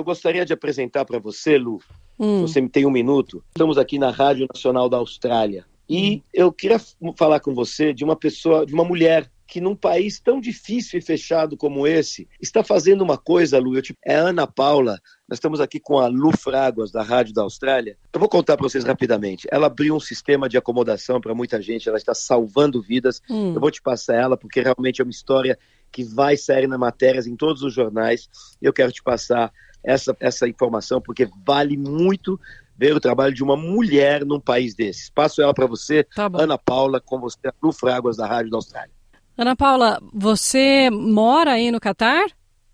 eu gostaria de apresentar para você, Lu, hum. você me tem um minuto. Estamos aqui na Rádio Nacional da Austrália. E hum. eu queria falar com você de uma pessoa, de uma mulher que num país tão difícil e fechado como esse, está fazendo uma coisa, Lu, eu, é a Ana Paula, nós estamos aqui com a Lu Fraguas, da Rádio da Austrália. Eu vou contar para vocês rapidamente. Ela abriu um sistema de acomodação para muita gente, ela está salvando vidas. Hum. Eu vou te passar ela, porque realmente é uma história que vai sair nas matérias em todos os jornais. Eu quero te passar essa, essa informação, porque vale muito ver o trabalho de uma mulher num país desses. Passo ela para você, tá Ana Paula, com você, a Lu Fraguas, da Rádio da Austrália. Ana Paula, você mora aí no Catar?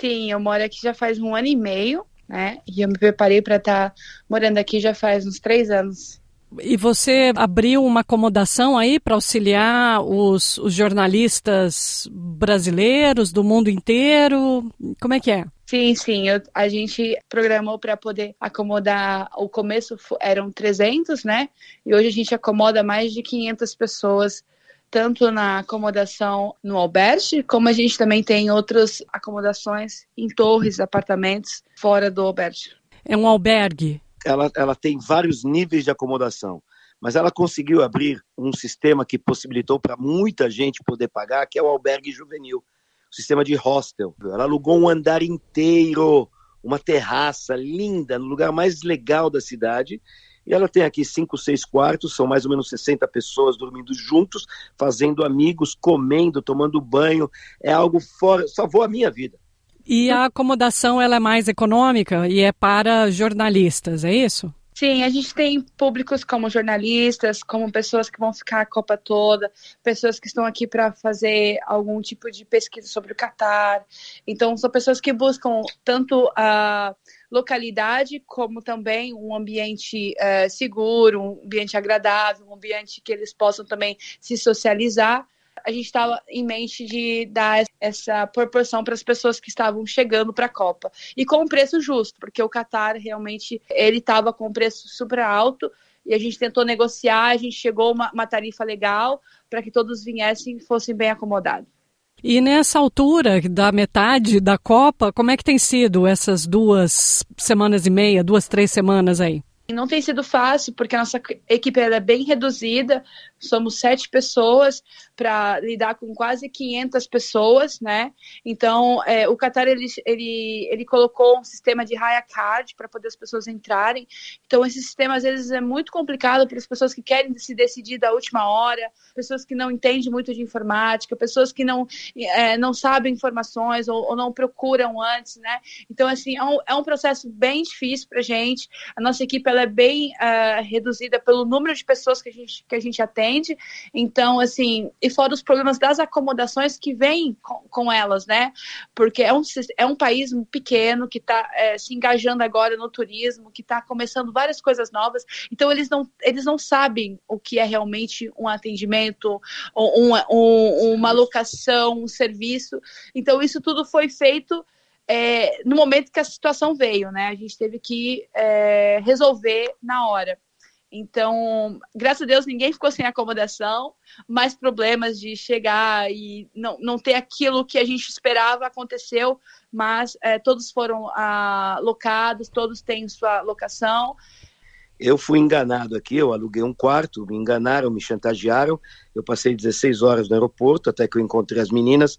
Sim, eu moro aqui já faz um ano e meio, né? E eu me preparei para estar tá morando aqui já faz uns três anos. E você abriu uma acomodação aí para auxiliar os, os, jornalistas brasileiros do mundo inteiro? Como é que é? Sim, sim. Eu, a gente programou para poder acomodar. O começo eram 300, né? E hoje a gente acomoda mais de 500 pessoas tanto na acomodação no albergue, como a gente também tem outras acomodações em torres, apartamentos fora do albergue. É um albergue? Ela, ela tem vários níveis de acomodação, mas ela conseguiu abrir um sistema que possibilitou para muita gente poder pagar, que é o albergue juvenil, o sistema de hostel. Ela alugou um andar inteiro, uma terraça linda, no lugar mais legal da cidade, e ela tem aqui cinco, seis quartos, são mais ou menos 60 pessoas dormindo juntos, fazendo amigos, comendo, tomando banho. É algo fora, salvou a minha vida. E a acomodação ela é mais econômica e é para jornalistas, é isso? Sim, a gente tem públicos como jornalistas, como pessoas que vão ficar a Copa toda, pessoas que estão aqui para fazer algum tipo de pesquisa sobre o Catar. Então, são pessoas que buscam tanto a localidade como também um ambiente uh, seguro, um ambiente agradável, um ambiente que eles possam também se socializar a gente estava em mente de dar essa proporção para as pessoas que estavam chegando para a Copa e com um preço justo, porque o Qatar realmente ele estava com um preço super alto e a gente tentou negociar, a gente chegou a uma, uma tarifa legal para que todos viessem e fossem bem acomodados. E nessa altura da metade da Copa, como é que tem sido essas duas semanas e meia, duas, três semanas aí? Não tem sido fácil, porque a nossa equipe é bem reduzida, somos sete pessoas para lidar com quase 500 pessoas, né? Então, é, o Qatar, ele, ele, ele colocou um sistema de hire card para poder as pessoas entrarem. Então, esse sistema, às vezes, é muito complicado para as pessoas que querem se decidir da última hora, pessoas que não entendem muito de informática, pessoas que não, é, não sabem informações ou, ou, não procuram antes, né? Então, assim, é um, é um processo bem difícil para gente. A nossa equipe, ela é bem uh, reduzida pelo número de pessoas que a gente, que a gente atende. Então, assim, e fora os problemas das acomodações que vêm com, com elas, né? Porque é um, é um país pequeno que está é, se engajando agora no turismo, que está começando várias coisas novas. Então, eles não, eles não sabem o que é realmente um atendimento, um, um, uma locação, um serviço. Então, isso tudo foi feito é, no momento que a situação veio, né? A gente teve que é, resolver na hora. Então, graças a Deus, ninguém ficou sem acomodação, mais problemas de chegar e não, não ter aquilo que a gente esperava aconteceu, mas é, todos foram ah, locados, todos têm sua locação. Eu fui enganado aqui, eu aluguei um quarto, me enganaram, me chantagearam. Eu passei 16 horas no aeroporto até que eu encontrei as meninas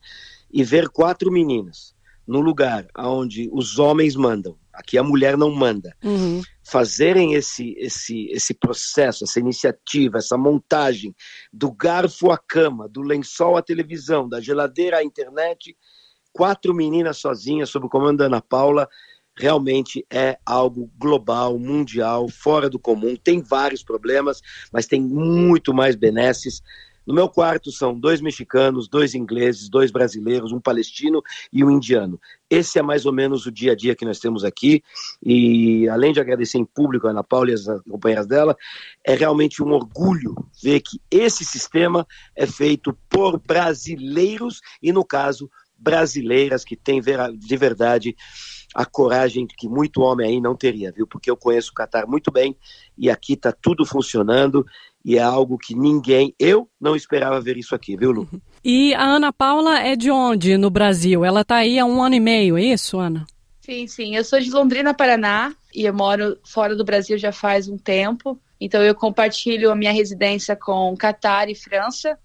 e ver quatro meninas no lugar onde os homens mandam, aqui a mulher não manda, uhum. Fazerem esse, esse, esse processo, essa iniciativa, essa montagem do garfo à cama, do lençol à televisão, da geladeira à internet, quatro meninas sozinhas sob o comando da Ana Paula, realmente é algo global, mundial, fora do comum. Tem vários problemas, mas tem muito mais benesses. No meu quarto são dois mexicanos, dois ingleses, dois brasileiros, um palestino e um indiano. Esse é mais ou menos o dia a dia que nós temos aqui. E além de agradecer em público a Ana Paula e as companheiras dela, é realmente um orgulho ver que esse sistema é feito por brasileiros e, no caso, brasileiras que têm de verdade a coragem que muito homem aí não teria, viu? Porque eu conheço o Catar muito bem e aqui está tudo funcionando e é algo que ninguém, eu não esperava ver isso aqui, viu, Lu? E a Ana Paula é de onde no Brasil? Ela está aí há um ano e meio, é isso, Ana? Sim, sim. Eu sou de Londrina, Paraná, e eu moro fora do Brasil já faz um tempo. Então eu compartilho a minha residência com Catar e França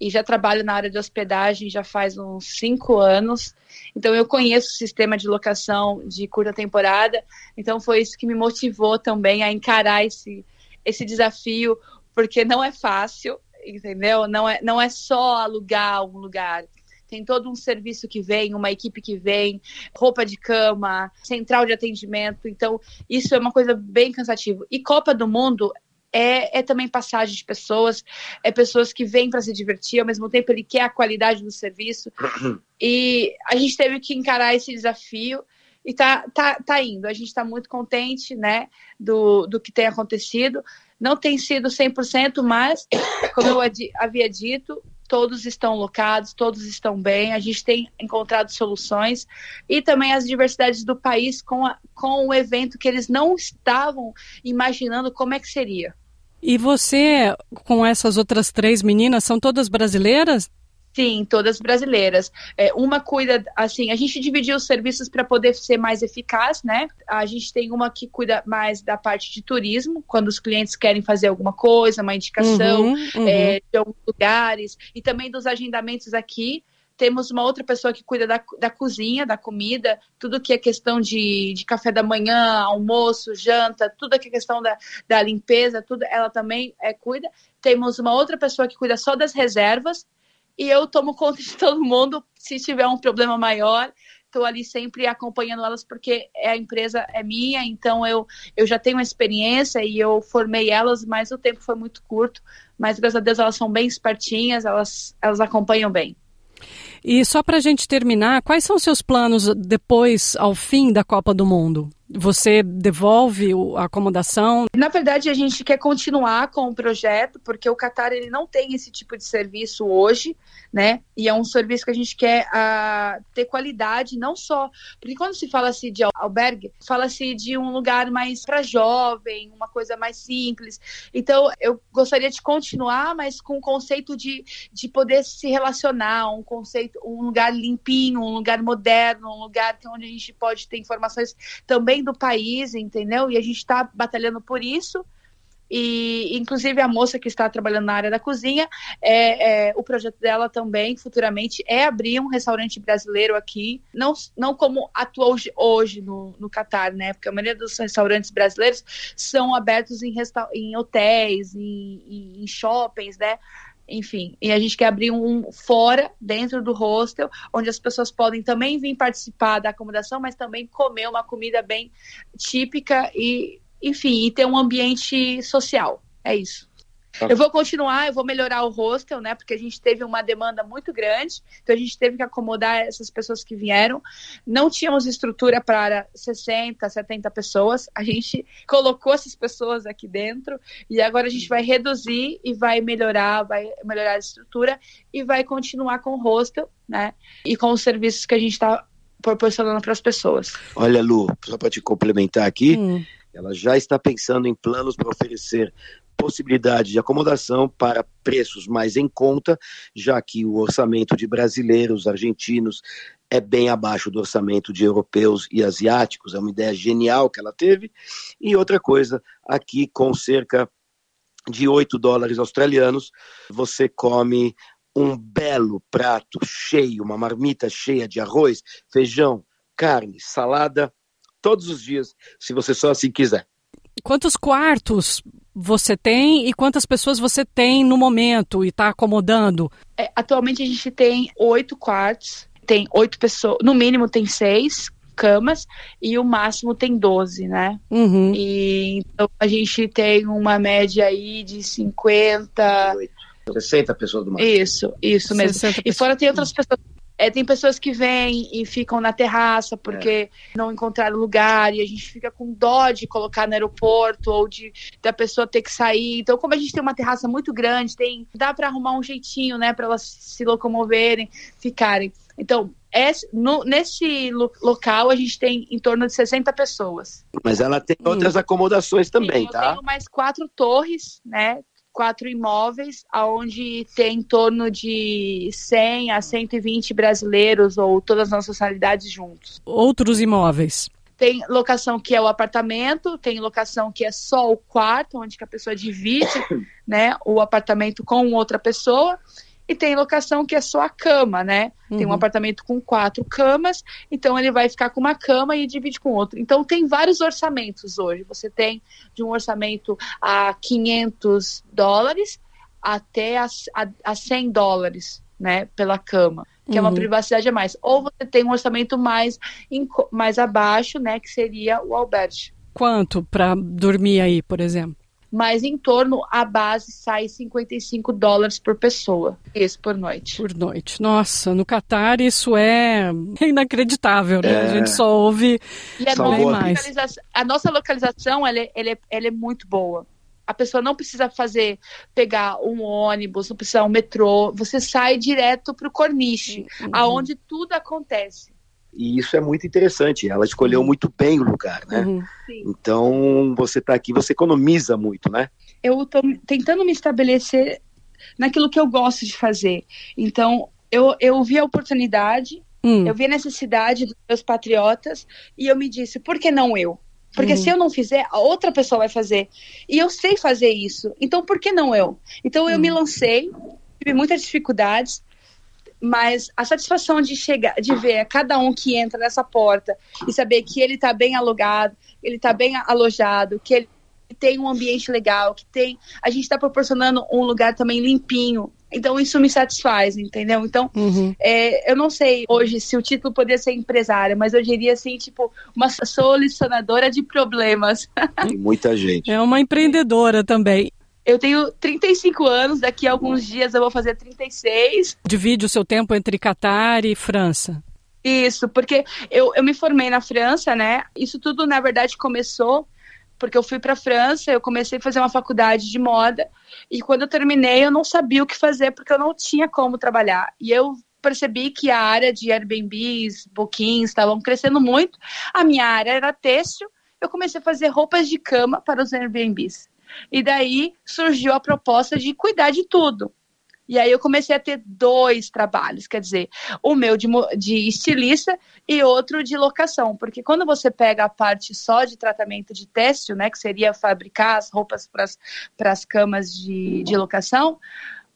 e já trabalho na área de hospedagem já faz uns cinco anos. Então eu conheço o sistema de locação de curta temporada. Então foi isso que me motivou também a encarar esse, esse desafio, porque não é fácil, entendeu? Não é, não é só alugar um lugar tem todo um serviço que vem, uma equipe que vem, roupa de cama, central de atendimento. Então, isso é uma coisa bem cansativa. E Copa do Mundo é, é, também passagem de pessoas, é pessoas que vêm para se divertir, ao mesmo tempo ele quer a qualidade do serviço. E a gente teve que encarar esse desafio e tá, tá, tá indo. A gente está muito contente né, do, do que tem acontecido. Não tem sido 100%, mas, como eu havia dito, todos estão locados, todos estão bem, a gente tem encontrado soluções e também as diversidades do país com, a, com o evento que eles não estavam imaginando como é que seria. E você, com essas outras três meninas, são todas brasileiras? Sim, todas brasileiras. É, uma cuida, assim, a gente dividiu os serviços para poder ser mais eficaz, né? A gente tem uma que cuida mais da parte de turismo, quando os clientes querem fazer alguma coisa, uma indicação uhum, uhum. É, de alguns lugares, e também dos agendamentos aqui. Temos uma outra pessoa que cuida da, da cozinha, da comida, tudo que é questão de, de café da manhã, almoço, janta, tudo que é questão da, da limpeza, tudo ela também é, cuida. Temos uma outra pessoa que cuida só das reservas, e eu tomo conta de todo mundo. Se tiver um problema maior, estou ali sempre acompanhando elas porque a empresa é minha, então eu, eu já tenho experiência e eu formei elas, mas o tempo foi muito curto. Mas graças a Deus elas são bem espertinhas, elas, elas acompanham bem. E só para a gente terminar, quais são seus planos depois, ao fim da Copa do Mundo? Você devolve a acomodação? Na verdade, a gente quer continuar com o projeto, porque o Qatar ele não tem esse tipo de serviço hoje, né? E é um serviço que a gente quer uh, ter qualidade, não só. Porque quando se fala-se de albergue, fala-se de um lugar mais para jovem, uma coisa mais simples. Então, eu gostaria de continuar, mas com o conceito de, de poder se relacionar, um conceito, um lugar limpinho, um lugar moderno, um lugar onde a gente pode ter informações também do país, entendeu? E a gente está batalhando por isso. E, inclusive, a moça que está trabalhando na área da cozinha, é, é, o projeto dela também, futuramente, é abrir um restaurante brasileiro aqui, não, não como atua hoje, hoje no, no Catar, né? Porque a maioria dos restaurantes brasileiros são abertos em, em hotéis, em, em, em shoppings, né? Enfim. E a gente quer abrir um fora, dentro do hostel, onde as pessoas podem também vir participar da acomodação, mas também comer uma comida bem típica e, enfim, e ter um ambiente social. É isso. Eu vou continuar, eu vou melhorar o hostel, né? Porque a gente teve uma demanda muito grande, então a gente teve que acomodar essas pessoas que vieram. Não tínhamos estrutura para 60, 70 pessoas. A gente colocou essas pessoas aqui dentro e agora a gente vai reduzir e vai melhorar, vai melhorar a estrutura e vai continuar com o hostel, né? E com os serviços que a gente está proporcionando para as pessoas. Olha, Lu, só para te complementar aqui, hum. ela já está pensando em planos para oferecer possibilidade de acomodação para preços mais em conta, já que o orçamento de brasileiros, argentinos, é bem abaixo do orçamento de europeus e asiáticos. É uma ideia genial que ela teve. E outra coisa, aqui com cerca de 8 dólares australianos, você come um belo prato cheio, uma marmita cheia de arroz, feijão, carne, salada, todos os dias, se você só assim quiser. Quantos quartos você tem e quantas pessoas você tem no momento e está acomodando? É, atualmente a gente tem oito quartos, tem oito pessoas, no mínimo tem seis camas e o máximo tem 12, né? Uhum. E então a gente tem uma média aí de 50. 60 pessoas do máximo. Isso, isso mesmo. E fora tem outras pessoas é, tem pessoas que vêm e ficam na terraça porque é. não encontraram lugar e a gente fica com dó de colocar no aeroporto ou de da pessoa ter que sair. Então, como a gente tem uma terraça muito grande, tem dá para arrumar um jeitinho, né, para elas se locomoverem, ficarem. Então, esse, no, nesse lo, local a gente tem em torno de 60 pessoas. Mas ela tem outras acomodações também, Sim, eu tá? Eu tenho mais quatro torres, né? Quatro imóveis, aonde tem em torno de 100 a 120 brasileiros ou todas as nossas nacionalidades juntos. Outros imóveis? Tem locação que é o apartamento, tem locação que é só o quarto, onde a pessoa divide né, o apartamento com outra pessoa e tem locação que é só a cama, né? Uhum. Tem um uhum. apartamento com quatro camas, então ele vai ficar com uma cama e divide com outro. Então tem vários orçamentos hoje. Você tem de um orçamento a 500 dólares até a, a, a 100 dólares, né? Pela cama, que uhum. é uma uhum. privacidade a mais. Ou você tem um orçamento mais, mais abaixo, né? Que seria o albergue. Quanto para dormir aí, por exemplo? Mas em torno a base sai 55 dólares por pessoa, esse por noite. Por noite. Nossa, no Catar isso é inacreditável, né? É. A gente só ouve e a nossa, mais. a nossa localização ela é, ela, é, ela é muito boa. A pessoa não precisa fazer, pegar um ônibus, não precisa um metrô. Você sai direto para o corniche, uhum. aonde tudo acontece. E isso é muito interessante. Ela escolheu muito bem o lugar, né? Uhum. Então, você está aqui, você economiza muito, né? Eu estou tentando me estabelecer naquilo que eu gosto de fazer. Então, eu, eu vi a oportunidade, hum. eu vi a necessidade dos meus patriotas e eu me disse, por que não eu? Porque uhum. se eu não fizer, a outra pessoa vai fazer. E eu sei fazer isso. Então, por que não eu? Então, eu me hum. lancei, tive muitas dificuldades, mas a satisfação de chegar, de ver cada um que entra nessa porta e saber que ele está bem alugado, ele está bem alojado, que ele tem um ambiente legal, que tem, a gente está proporcionando um lugar também limpinho. Então isso me satisfaz, entendeu? Então uhum. é, eu não sei hoje se o título poderia ser empresária, mas eu diria assim, tipo, uma solucionadora de problemas. Tem muita gente. É uma empreendedora também. Eu tenho 35 anos, daqui a alguns dias eu vou fazer 36. Divide o seu tempo entre Catar e França. Isso, porque eu, eu me formei na França, né? Isso tudo, na verdade, começou porque eu fui para a França, eu comecei a fazer uma faculdade de moda e quando eu terminei eu não sabia o que fazer porque eu não tinha como trabalhar. E eu percebi que a área de Airbnbs, bookings estavam crescendo muito. A minha área era têxtil. Eu comecei a fazer roupas de cama para os Airbnbs. E daí surgiu a proposta de cuidar de tudo. E aí eu comecei a ter dois trabalhos, quer dizer, o meu de, de, estilista e outro de locação, porque quando você pega a parte só de tratamento de têxtil, né, que seria fabricar as roupas para as camas de, de locação,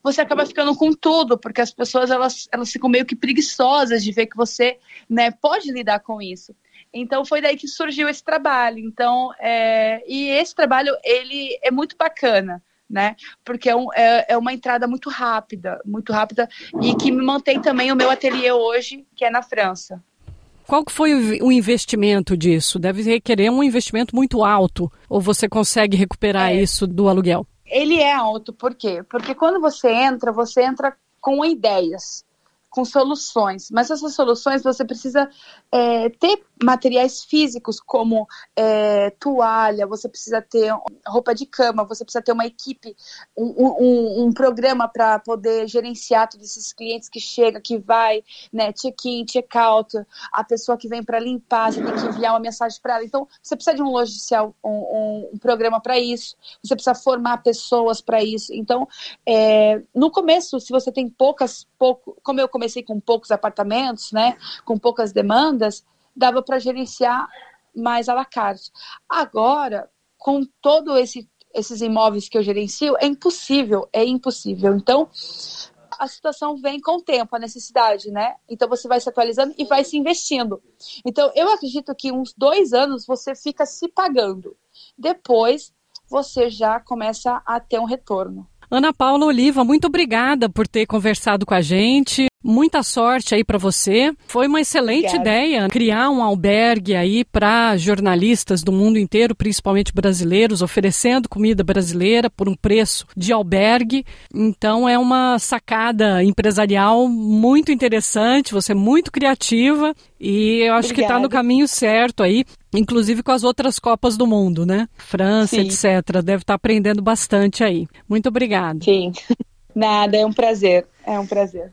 você acaba ficando com tudo, porque as pessoas elas, elas ficam meio que preguiçosas de ver que você né, pode lidar com isso. Então foi daí que surgiu esse trabalho. Então, é, e esse trabalho ele é muito bacana. Né? Porque é, um, é, é, uma entrada muito rápida, muito rápida, e que me mantém também o meu ateliê hoje, que é na França. Qual foi o investimento disso? Deve requerer um investimento muito alto, ou você consegue recuperar é. isso do aluguel? Ele é alto, por quê? Porque quando você entra, você entra com ideias com soluções, mas essas soluções você precisa é, ter materiais físicos como é, toalha, você precisa ter roupa de cama, você precisa ter uma equipe, um, um, um programa para poder gerenciar todos esses clientes que chega, que vai, né, check-in, check-out, a pessoa que vem para limpar, você tem que enviar uma mensagem para ela. Então, você precisa de um logicial, um, um programa para isso, você precisa formar pessoas para isso. Então, é, no começo, se você tem poucas, pouco, como eu comecei com poucos apartamentos, né, com poucas demandas, dava para gerenciar mais à la carte. Agora, com todo esse esses imóveis que eu gerencio, é impossível, é impossível. Então, a situação vem com o tempo, a necessidade, né? Então você vai se atualizando e vai se investindo. Então, eu acredito que uns dois anos você fica se pagando. Depois você já começa a ter um retorno. Ana Paula Oliva, muito obrigada por ter conversado com a gente. Muita sorte aí para você. Foi uma excelente Obrigada. ideia criar um albergue aí para jornalistas do mundo inteiro, principalmente brasileiros, oferecendo comida brasileira por um preço de albergue. Então é uma sacada empresarial muito interessante, você é muito criativa e eu acho tá Obrigada. que está no caminho certo aí, inclusive com as outras Copas do Mundo, né? França, Sim. etc. Deve estar tá aprendendo bastante aí. Muito obrigada. Sim. Nada, é um prazer. É um prazer.